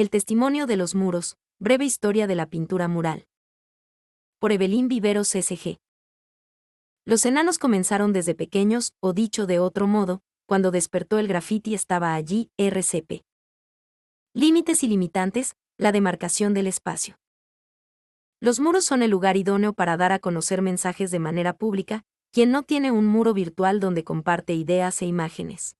El testimonio de los muros, breve historia de la pintura mural. Por Evelyn Viveros SG. Los enanos comenzaron desde pequeños, o dicho de otro modo, cuando despertó el graffiti estaba allí, RCP. Límites y limitantes, la demarcación del espacio. Los muros son el lugar idóneo para dar a conocer mensajes de manera pública, quien no tiene un muro virtual donde comparte ideas e imágenes.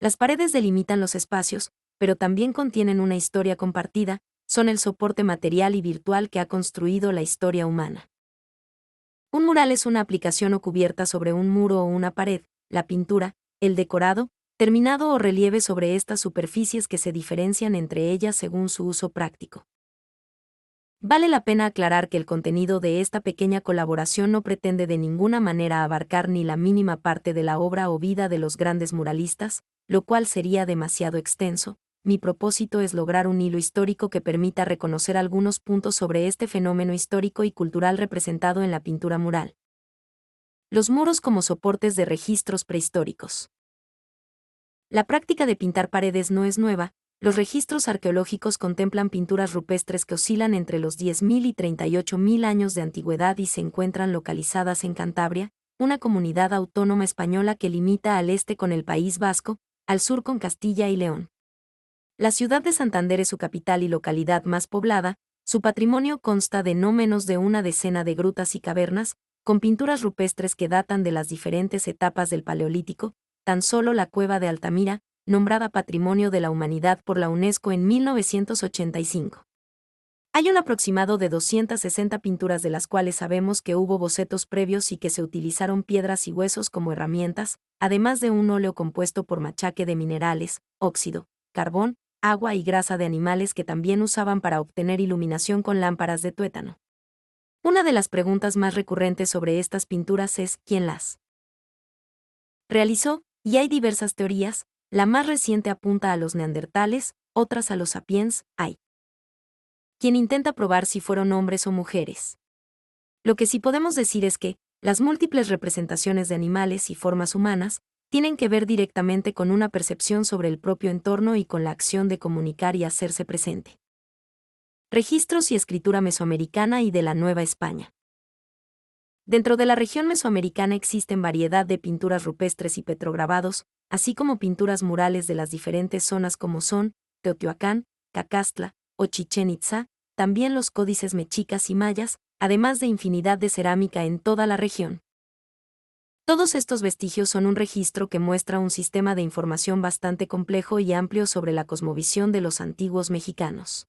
Las paredes delimitan los espacios, pero también contienen una historia compartida, son el soporte material y virtual que ha construido la historia humana. Un mural es una aplicación o cubierta sobre un muro o una pared, la pintura, el decorado, terminado o relieve sobre estas superficies que se diferencian entre ellas según su uso práctico. Vale la pena aclarar que el contenido de esta pequeña colaboración no pretende de ninguna manera abarcar ni la mínima parte de la obra o vida de los grandes muralistas, lo cual sería demasiado extenso, mi propósito es lograr un hilo histórico que permita reconocer algunos puntos sobre este fenómeno histórico y cultural representado en la pintura mural. Los muros como soportes de registros prehistóricos. La práctica de pintar paredes no es nueva, los registros arqueológicos contemplan pinturas rupestres que oscilan entre los 10.000 y 38.000 años de antigüedad y se encuentran localizadas en Cantabria, una comunidad autónoma española que limita al este con el País Vasco, al sur con Castilla y León. La ciudad de Santander es su capital y localidad más poblada, su patrimonio consta de no menos de una decena de grutas y cavernas, con pinturas rupestres que datan de las diferentes etapas del Paleolítico, tan solo la cueva de Altamira, nombrada Patrimonio de la Humanidad por la UNESCO en 1985. Hay un aproximado de 260 pinturas de las cuales sabemos que hubo bocetos previos y que se utilizaron piedras y huesos como herramientas, además de un óleo compuesto por machaque de minerales, óxido, carbón, agua y grasa de animales que también usaban para obtener iluminación con lámparas de tuétano. Una de las preguntas más recurrentes sobre estas pinturas es ¿quién las realizó? Y hay diversas teorías, la más reciente apunta a los neandertales, otras a los sapiens, hay quien intenta probar si fueron hombres o mujeres. Lo que sí podemos decir es que, las múltiples representaciones de animales y formas humanas, tienen que ver directamente con una percepción sobre el propio entorno y con la acción de comunicar y hacerse presente. Registros y escritura mesoamericana y de la Nueva España. Dentro de la región mesoamericana existen variedad de pinturas rupestres y petrograbados, así como pinturas murales de las diferentes zonas como son Teotihuacán, Cacastla o Chichen Itza, también los códices mexicas y mayas, además de infinidad de cerámica en toda la región. Todos estos vestigios son un registro que muestra un sistema de información bastante complejo y amplio sobre la cosmovisión de los antiguos mexicanos.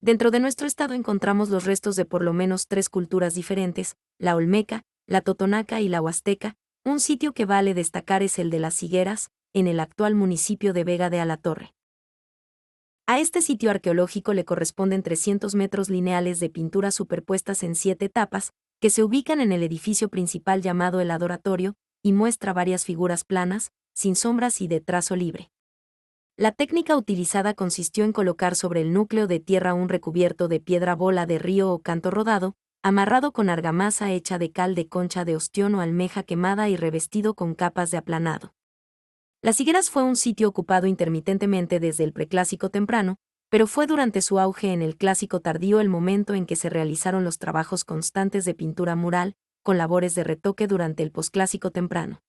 Dentro de nuestro estado encontramos los restos de por lo menos tres culturas diferentes, la olmeca, la totonaca y la huasteca, un sitio que vale destacar es el de las Higueras, en el actual municipio de Vega de Alatorre. A este sitio arqueológico le corresponden 300 metros lineales de pinturas superpuestas en siete etapas, que se ubican en el edificio principal llamado el Adoratorio, y muestra varias figuras planas, sin sombras y de trazo libre. La técnica utilizada consistió en colocar sobre el núcleo de tierra un recubierto de piedra bola de río o canto rodado, amarrado con argamasa hecha de cal de concha de ostión o almeja quemada y revestido con capas de aplanado. Las Higueras fue un sitio ocupado intermitentemente desde el preclásico temprano, pero fue durante su auge en el clásico tardío el momento en que se realizaron los trabajos constantes de pintura mural, con labores de retoque durante el posclásico temprano.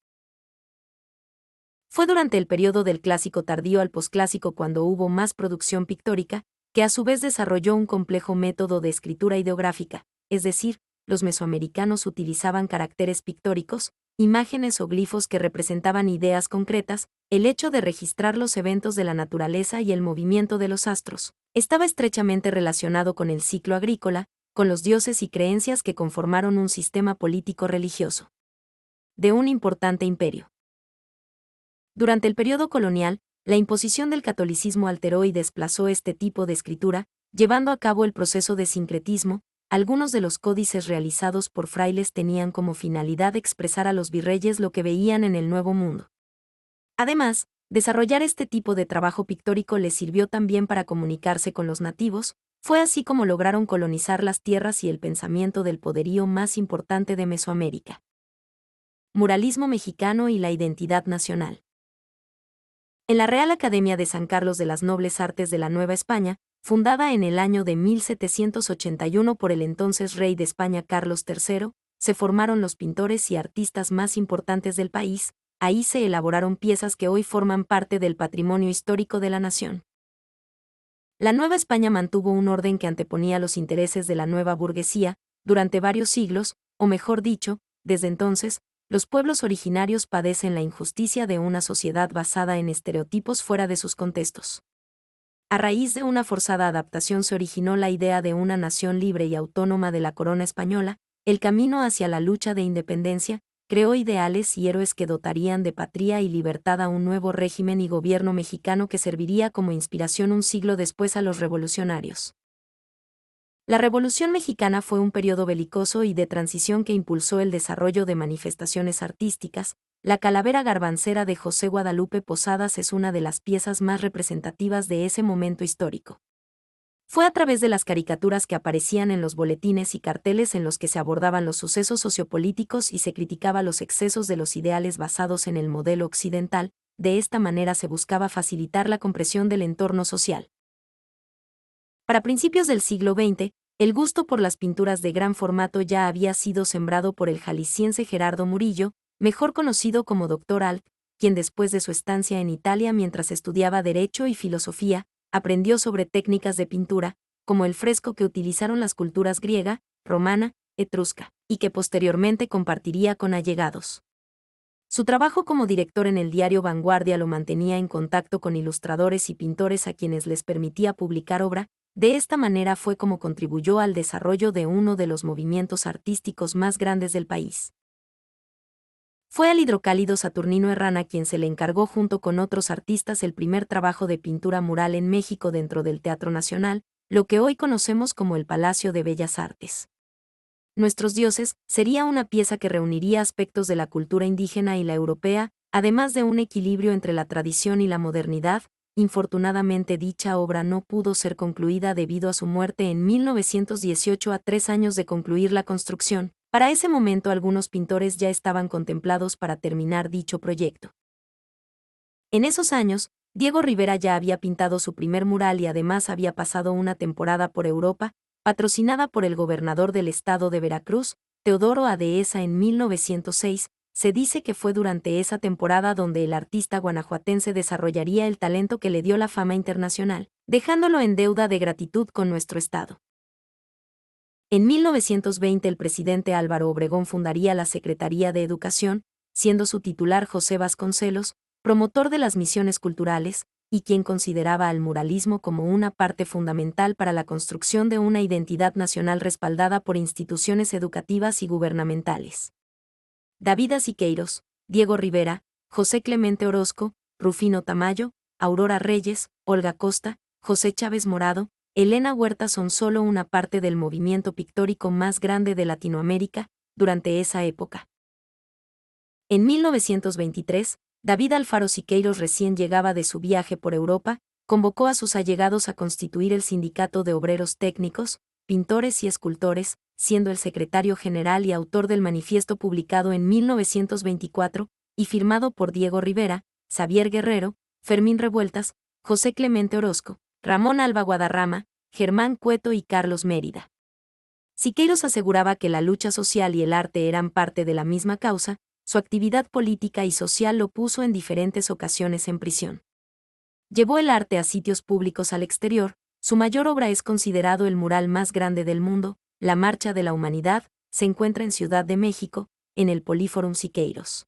Fue durante el periodo del clásico tardío al posclásico cuando hubo más producción pictórica, que a su vez desarrolló un complejo método de escritura ideográfica, es decir, los mesoamericanos utilizaban caracteres pictóricos, imágenes o glifos que representaban ideas concretas, el hecho de registrar los eventos de la naturaleza y el movimiento de los astros, estaba estrechamente relacionado con el ciclo agrícola, con los dioses y creencias que conformaron un sistema político religioso de un importante imperio. Durante el periodo colonial, la imposición del catolicismo alteró y desplazó este tipo de escritura, llevando a cabo el proceso de sincretismo, algunos de los códices realizados por frailes tenían como finalidad expresar a los virreyes lo que veían en el Nuevo Mundo. Además, desarrollar este tipo de trabajo pictórico les sirvió también para comunicarse con los nativos, fue así como lograron colonizar las tierras y el pensamiento del poderío más importante de Mesoamérica. Muralismo mexicano y la identidad nacional. En la Real Academia de San Carlos de las Nobles Artes de la Nueva España, fundada en el año de 1781 por el entonces rey de España Carlos III, se formaron los pintores y artistas más importantes del país, ahí se elaboraron piezas que hoy forman parte del patrimonio histórico de la nación. La Nueva España mantuvo un orden que anteponía los intereses de la nueva burguesía, durante varios siglos, o mejor dicho, desde entonces, los pueblos originarios padecen la injusticia de una sociedad basada en estereotipos fuera de sus contextos. A raíz de una forzada adaptación se originó la idea de una nación libre y autónoma de la corona española, el camino hacia la lucha de independencia, creó ideales y héroes que dotarían de patria y libertad a un nuevo régimen y gobierno mexicano que serviría como inspiración un siglo después a los revolucionarios. La Revolución Mexicana fue un periodo belicoso y de transición que impulsó el desarrollo de manifestaciones artísticas. La calavera garbancera de José Guadalupe Posadas es una de las piezas más representativas de ese momento histórico. Fue a través de las caricaturas que aparecían en los boletines y carteles en los que se abordaban los sucesos sociopolíticos y se criticaba los excesos de los ideales basados en el modelo occidental, de esta manera se buscaba facilitar la compresión del entorno social. Para principios del siglo XX, el gusto por las pinturas de gran formato ya había sido sembrado por el jalisciense Gerardo Murillo, mejor conocido como Dr. Alt, quien después de su estancia en Italia mientras estudiaba Derecho y Filosofía, aprendió sobre técnicas de pintura, como el fresco que utilizaron las culturas griega, romana, etrusca, y que posteriormente compartiría con allegados. Su trabajo como director en el diario Vanguardia lo mantenía en contacto con ilustradores y pintores a quienes les permitía publicar obra, de esta manera fue como contribuyó al desarrollo de uno de los movimientos artísticos más grandes del país. Fue al hidrocálido Saturnino Herrana quien se le encargó junto con otros artistas el primer trabajo de pintura mural en México dentro del Teatro Nacional, lo que hoy conocemos como el Palacio de Bellas Artes. Nuestros dioses sería una pieza que reuniría aspectos de la cultura indígena y la europea, además de un equilibrio entre la tradición y la modernidad, Infortunadamente dicha obra no pudo ser concluida debido a su muerte en 1918 a tres años de concluir la construcción. Para ese momento algunos pintores ya estaban contemplados para terminar dicho proyecto. En esos años, Diego Rivera ya había pintado su primer mural y además había pasado una temporada por Europa, patrocinada por el gobernador del estado de Veracruz, Teodoro Adehesa en 1906, se dice que fue durante esa temporada donde el artista guanajuatense desarrollaría el talento que le dio la fama internacional, dejándolo en deuda de gratitud con nuestro Estado. En 1920 el presidente Álvaro Obregón fundaría la Secretaría de Educación, siendo su titular José Vasconcelos, promotor de las misiones culturales, y quien consideraba al muralismo como una parte fundamental para la construcción de una identidad nacional respaldada por instituciones educativas y gubernamentales. David Siqueiros, Diego Rivera, José Clemente Orozco, Rufino Tamayo, Aurora Reyes, Olga Costa, José Chávez Morado, Elena Huerta son solo una parte del movimiento pictórico más grande de Latinoamérica durante esa época. En 1923, David Alfaro Siqueiros recién llegaba de su viaje por Europa, convocó a sus allegados a constituir el Sindicato de Obreros Técnicos, Pintores y Escultores, siendo el secretario general y autor del manifiesto publicado en 1924 y firmado por Diego Rivera, Xavier Guerrero, Fermín Revueltas, José Clemente Orozco, Ramón Alba Guadarrama, Germán Cueto y Carlos Mérida. Siqueiros aseguraba que la lucha social y el arte eran parte de la misma causa, su actividad política y social lo puso en diferentes ocasiones en prisión. Llevó el arte a sitios públicos al exterior, su mayor obra es considerado el mural más grande del mundo, la Marcha de la Humanidad, se encuentra en Ciudad de México, en el Políforum Siqueiros.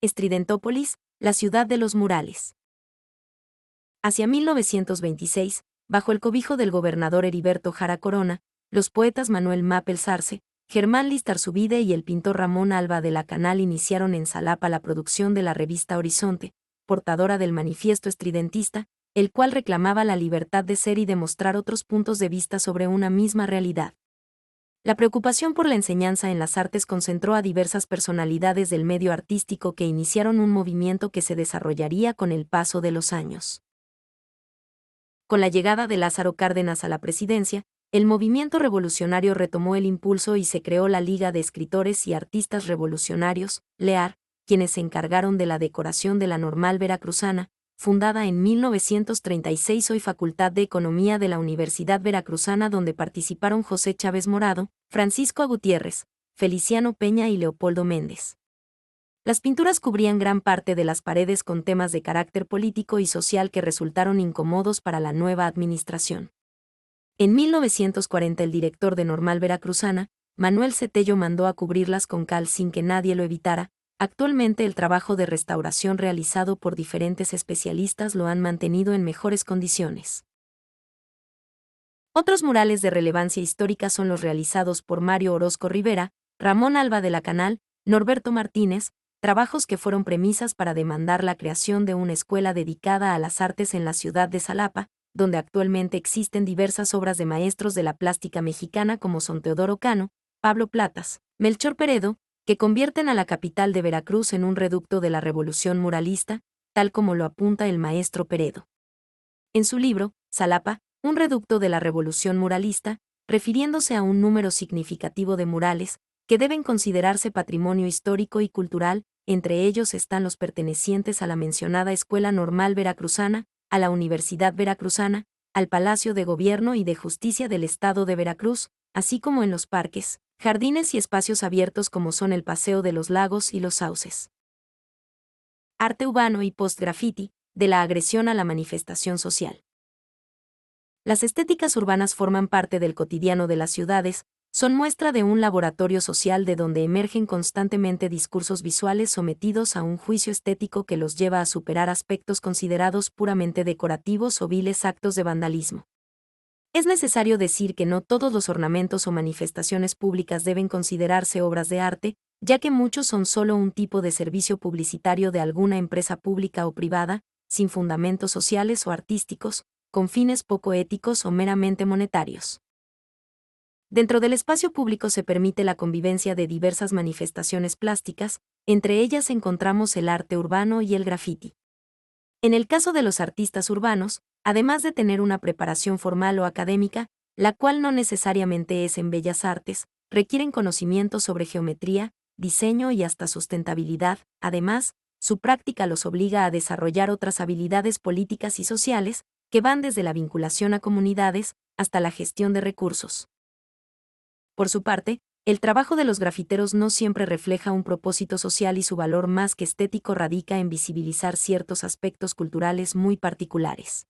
Estridentópolis, la ciudad de los murales. Hacia 1926, bajo el cobijo del gobernador Heriberto Jara Corona, los poetas Manuel Mapel Sarce, Germán Listarzubide y el pintor Ramón Alba de la Canal iniciaron en Salapa la producción de la revista Horizonte, portadora del manifiesto estridentista, el cual reclamaba la libertad de ser y demostrar otros puntos de vista sobre una misma realidad. La preocupación por la enseñanza en las artes concentró a diversas personalidades del medio artístico que iniciaron un movimiento que se desarrollaría con el paso de los años. Con la llegada de Lázaro Cárdenas a la presidencia, el movimiento revolucionario retomó el impulso y se creó la Liga de Escritores y Artistas Revolucionarios, LEAR, quienes se encargaron de la decoración de la normal veracruzana, fundada en 1936 hoy Facultad de Economía de la Universidad Veracruzana donde participaron José Chávez Morado, Francisco Gutiérrez, Feliciano Peña y Leopoldo Méndez. Las pinturas cubrían gran parte de las paredes con temas de carácter político y social que resultaron incómodos para la nueva administración. En 1940 el director de Normal Veracruzana, Manuel Cetello mandó a cubrirlas con cal sin que nadie lo evitara, Actualmente el trabajo de restauración realizado por diferentes especialistas lo han mantenido en mejores condiciones. Otros murales de relevancia histórica son los realizados por Mario Orozco Rivera, Ramón Alba de la Canal, Norberto Martínez, trabajos que fueron premisas para demandar la creación de una escuela dedicada a las artes en la ciudad de Salapa, donde actualmente existen diversas obras de maestros de la plástica mexicana como son Teodoro Cano, Pablo Platas, Melchor Peredo, que convierten a la capital de Veracruz en un reducto de la revolución muralista, tal como lo apunta el maestro Peredo. En su libro, Salapa, un reducto de la revolución muralista, refiriéndose a un número significativo de murales, que deben considerarse patrimonio histórico y cultural, entre ellos están los pertenecientes a la mencionada Escuela Normal Veracruzana, a la Universidad Veracruzana, al Palacio de Gobierno y de Justicia del Estado de Veracruz, así como en los parques, jardines y espacios abiertos como son el Paseo de los Lagos y los Sauces. Arte urbano y post-graffiti, de la agresión a la manifestación social. Las estéticas urbanas forman parte del cotidiano de las ciudades, son muestra de un laboratorio social de donde emergen constantemente discursos visuales sometidos a un juicio estético que los lleva a superar aspectos considerados puramente decorativos o viles actos de vandalismo. Es necesario decir que no todos los ornamentos o manifestaciones públicas deben considerarse obras de arte, ya que muchos son solo un tipo de servicio publicitario de alguna empresa pública o privada, sin fundamentos sociales o artísticos, con fines poco éticos o meramente monetarios. Dentro del espacio público se permite la convivencia de diversas manifestaciones plásticas, entre ellas encontramos el arte urbano y el graffiti. En el caso de los artistas urbanos, además de tener una preparación formal o académica, la cual no necesariamente es en bellas artes, requieren conocimientos sobre geometría, diseño y hasta sustentabilidad, además, su práctica los obliga a desarrollar otras habilidades políticas y sociales, que van desde la vinculación a comunidades hasta la gestión de recursos. Por su parte, el trabajo de los grafiteros no siempre refleja un propósito social y su valor más que estético radica en visibilizar ciertos aspectos culturales muy particulares.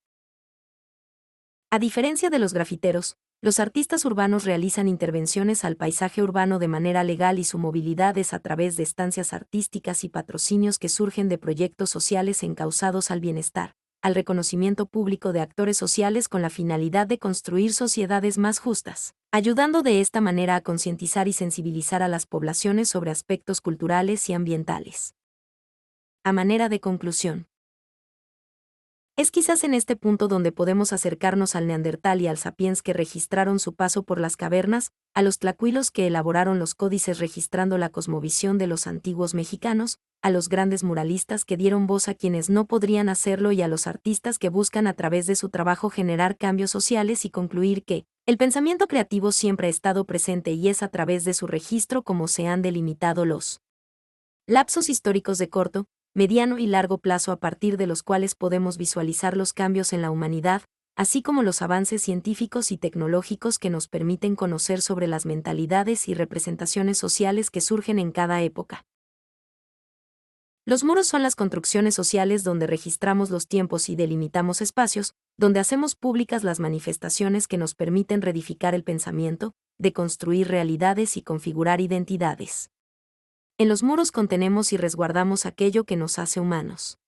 A diferencia de los grafiteros, los artistas urbanos realizan intervenciones al paisaje urbano de manera legal y su movilidad es a través de estancias artísticas y patrocinios que surgen de proyectos sociales encausados al bienestar, al reconocimiento público de actores sociales con la finalidad de construir sociedades más justas, ayudando de esta manera a concientizar y sensibilizar a las poblaciones sobre aspectos culturales y ambientales. A manera de conclusión, es quizás en este punto donde podemos acercarnos al neandertal y al sapiens que registraron su paso por las cavernas, a los tlacuilos que elaboraron los códices registrando la cosmovisión de los antiguos mexicanos, a los grandes muralistas que dieron voz a quienes no podrían hacerlo y a los artistas que buscan a través de su trabajo generar cambios sociales y concluir que, el pensamiento creativo siempre ha estado presente y es a través de su registro como se han delimitado los lapsos históricos de corto, mediano y largo plazo a partir de los cuales podemos visualizar los cambios en la humanidad, así como los avances científicos y tecnológicos que nos permiten conocer sobre las mentalidades y representaciones sociales que surgen en cada época. Los muros son las construcciones sociales donde registramos los tiempos y delimitamos espacios, donde hacemos públicas las manifestaciones que nos permiten reedificar el pensamiento, de construir realidades y configurar identidades. En los muros contenemos y resguardamos aquello que nos hace humanos.